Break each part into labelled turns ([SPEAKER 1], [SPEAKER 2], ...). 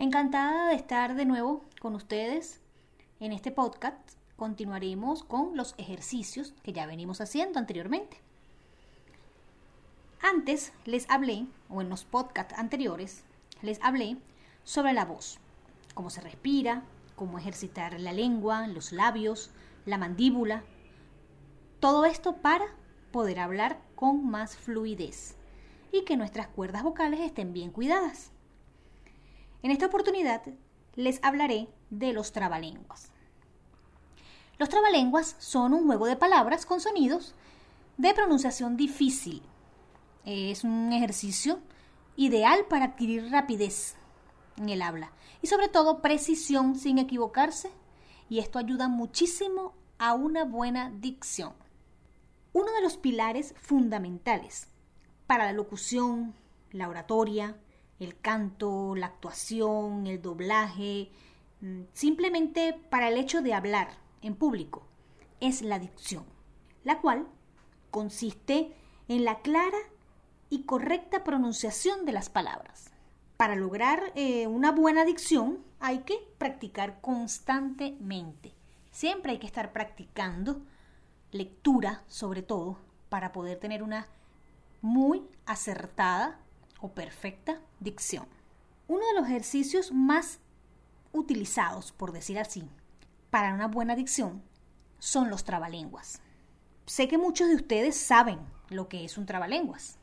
[SPEAKER 1] Encantada de estar de nuevo con ustedes en este podcast. Continuaremos con los ejercicios que ya venimos haciendo anteriormente. Antes les hablé, o en los podcasts anteriores, les hablé sobre la voz, cómo se respira, cómo ejercitar la lengua, los labios, la mandíbula. Todo esto para poder hablar con más fluidez y que nuestras cuerdas vocales estén bien cuidadas. En esta oportunidad les hablaré de los trabalenguas. Los trabalenguas son un juego de palabras con sonidos de pronunciación difícil. Es un ejercicio ideal para adquirir rapidez en el habla y sobre todo precisión sin equivocarse y esto ayuda muchísimo a una buena dicción. Uno de los pilares fundamentales para la locución, la oratoria, el canto, la actuación, el doblaje, mm, simplemente para el hecho de hablar en público, es la dicción, la cual consiste en la clara y correcta pronunciación de las palabras. Para lograr eh, una buena dicción hay que practicar constantemente. Siempre hay que estar practicando lectura, sobre todo, para poder tener una muy acertada o perfecta dicción. Uno de los ejercicios más utilizados, por decir así, para una buena dicción son los trabalenguas. Sé que muchos de ustedes saben lo que es un trabalenguas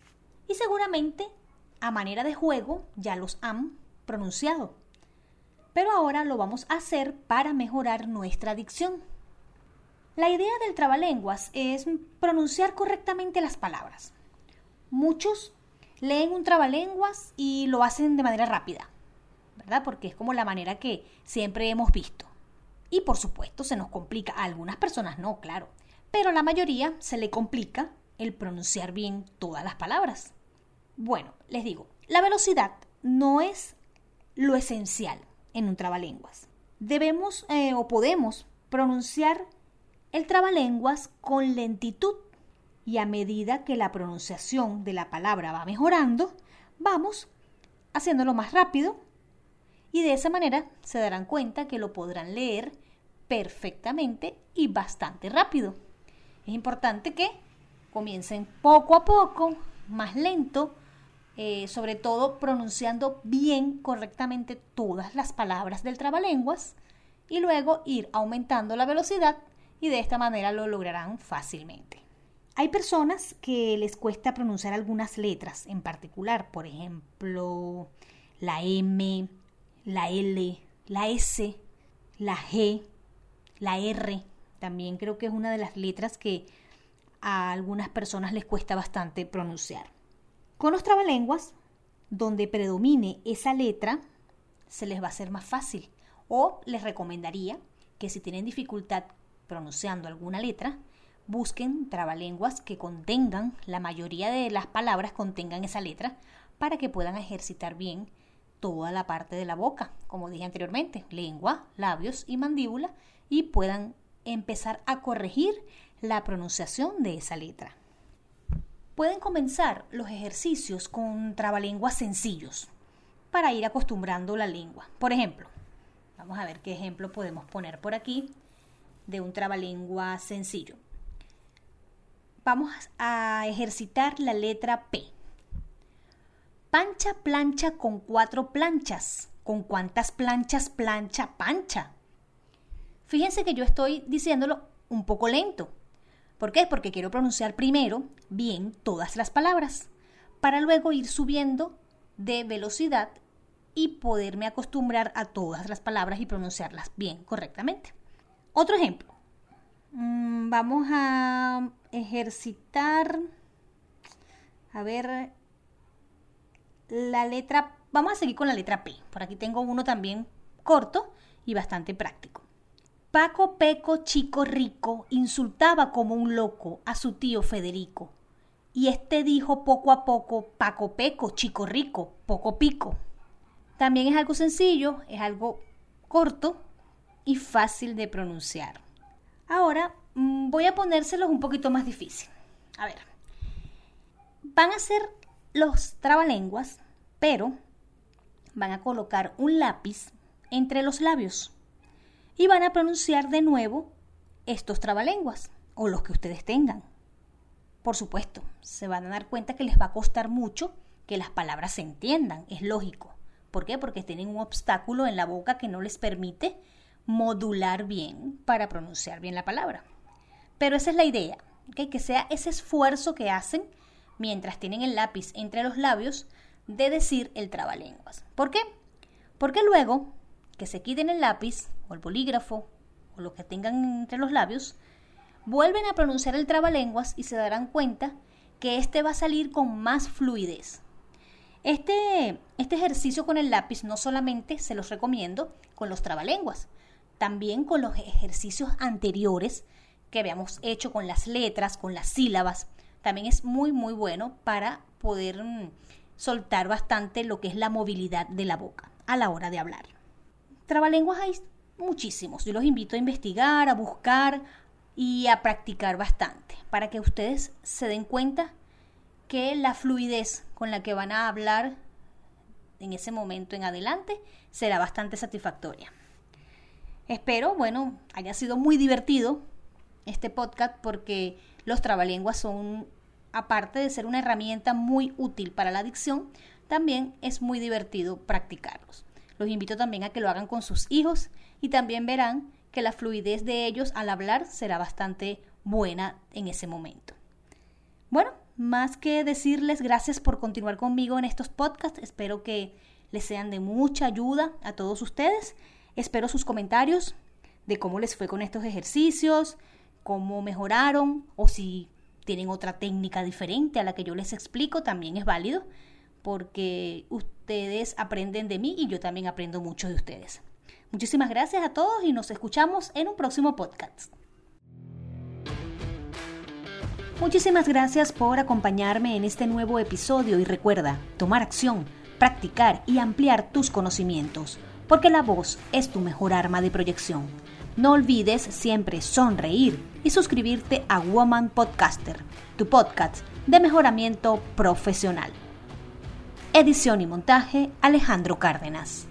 [SPEAKER 1] y seguramente a manera de juego ya los han pronunciado. Pero ahora lo vamos a hacer para mejorar nuestra dicción. La idea del trabalenguas es pronunciar correctamente las palabras. Muchos leen un trabalenguas y lo hacen de manera rápida, ¿verdad? Porque es como la manera que siempre hemos visto. Y por supuesto se nos complica, a algunas personas no, claro, pero a la mayoría se le complica el pronunciar bien todas las palabras. Bueno, les digo, la velocidad no es lo esencial en un trabalenguas. Debemos eh, o podemos pronunciar el trabalenguas con lentitud y a medida que la pronunciación de la palabra va mejorando, vamos haciéndolo más rápido y de esa manera se darán cuenta que lo podrán leer perfectamente y bastante rápido. Es importante que comiencen poco a poco, más lento, eh, sobre todo pronunciando bien correctamente todas las palabras del trabalenguas y luego ir aumentando la velocidad y de esta manera lo lograrán fácilmente. Hay personas que les cuesta pronunciar algunas letras en particular, por ejemplo, la M, la L, la S, la G, la R. También creo que es una de las letras que a algunas personas les cuesta bastante pronunciar. Con los trabalenguas, donde predomine esa letra, se les va a hacer más fácil. O les recomendaría que si tienen dificultad pronunciando alguna letra, busquen trabalenguas que contengan, la mayoría de las palabras contengan esa letra, para que puedan ejercitar bien toda la parte de la boca, como dije anteriormente, lengua, labios y mandíbula, y puedan empezar a corregir la pronunciación de esa letra. Pueden comenzar los ejercicios con trabalenguas sencillos para ir acostumbrando la lengua. Por ejemplo, vamos a ver qué ejemplo podemos poner por aquí de un trabalengua sencillo vamos a ejercitar la letra P. Pancha plancha con cuatro planchas. ¿Con cuántas planchas plancha pancha? Fíjense que yo estoy diciéndolo un poco lento. ¿Por qué? Porque quiero pronunciar primero bien todas las palabras, para luego ir subiendo de velocidad y poderme acostumbrar a todas las palabras y pronunciarlas bien correctamente. Otro ejemplo. Mm, vamos a ejercitar, a ver, la letra vamos a seguir con la letra P. Por aquí tengo uno también corto y bastante práctico. Paco Peco, chico rico, insultaba como un loco a su tío Federico. Y este dijo poco a poco, Paco Peco, chico rico, poco pico. También es algo sencillo, es algo corto y fácil de pronunciar. Ahora voy a ponérselos un poquito más difícil. A ver, van a ser los trabalenguas, pero van a colocar un lápiz entre los labios y van a pronunciar de nuevo estos trabalenguas o los que ustedes tengan. Por supuesto, se van a dar cuenta que les va a costar mucho que las palabras se entiendan, es lógico. ¿Por qué? Porque tienen un obstáculo en la boca que no les permite modular bien para pronunciar bien la palabra. Pero esa es la idea, que sea ese esfuerzo que hacen mientras tienen el lápiz entre los labios de decir el trabalenguas. ¿Por qué? Porque luego que se quiten el lápiz o el bolígrafo o lo que tengan entre los labios, vuelven a pronunciar el trabalenguas y se darán cuenta que este va a salir con más fluidez. Este, este ejercicio con el lápiz no solamente se los recomiendo con los trabalenguas, también con los ejercicios anteriores que habíamos hecho con las letras, con las sílabas. También es muy, muy bueno para poder mm, soltar bastante lo que es la movilidad de la boca a la hora de hablar. Trabalenguas hay muchísimos. Yo los invito a investigar, a buscar y a practicar bastante para que ustedes se den cuenta que la fluidez con la que van a hablar en ese momento en adelante será bastante satisfactoria. Espero, bueno, haya sido muy divertido este podcast porque los trabalenguas son, aparte de ser una herramienta muy útil para la adicción, también es muy divertido practicarlos. Los invito también a que lo hagan con sus hijos y también verán que la fluidez de ellos al hablar será bastante buena en ese momento. Bueno, más que decirles gracias por continuar conmigo en estos podcasts, espero que les sean de mucha ayuda a todos ustedes Espero sus comentarios de cómo les fue con estos ejercicios, cómo mejoraron o si tienen otra técnica diferente a la que yo les explico, también es válido porque ustedes aprenden de mí y yo también aprendo mucho de ustedes. Muchísimas gracias a todos y nos escuchamos en un próximo podcast. Muchísimas gracias por acompañarme en este nuevo episodio y recuerda, tomar acción, practicar y ampliar tus conocimientos porque la voz es tu mejor arma de proyección. No olvides siempre sonreír y suscribirte a Woman Podcaster, tu podcast de mejoramiento profesional. Edición y montaje Alejandro Cárdenas.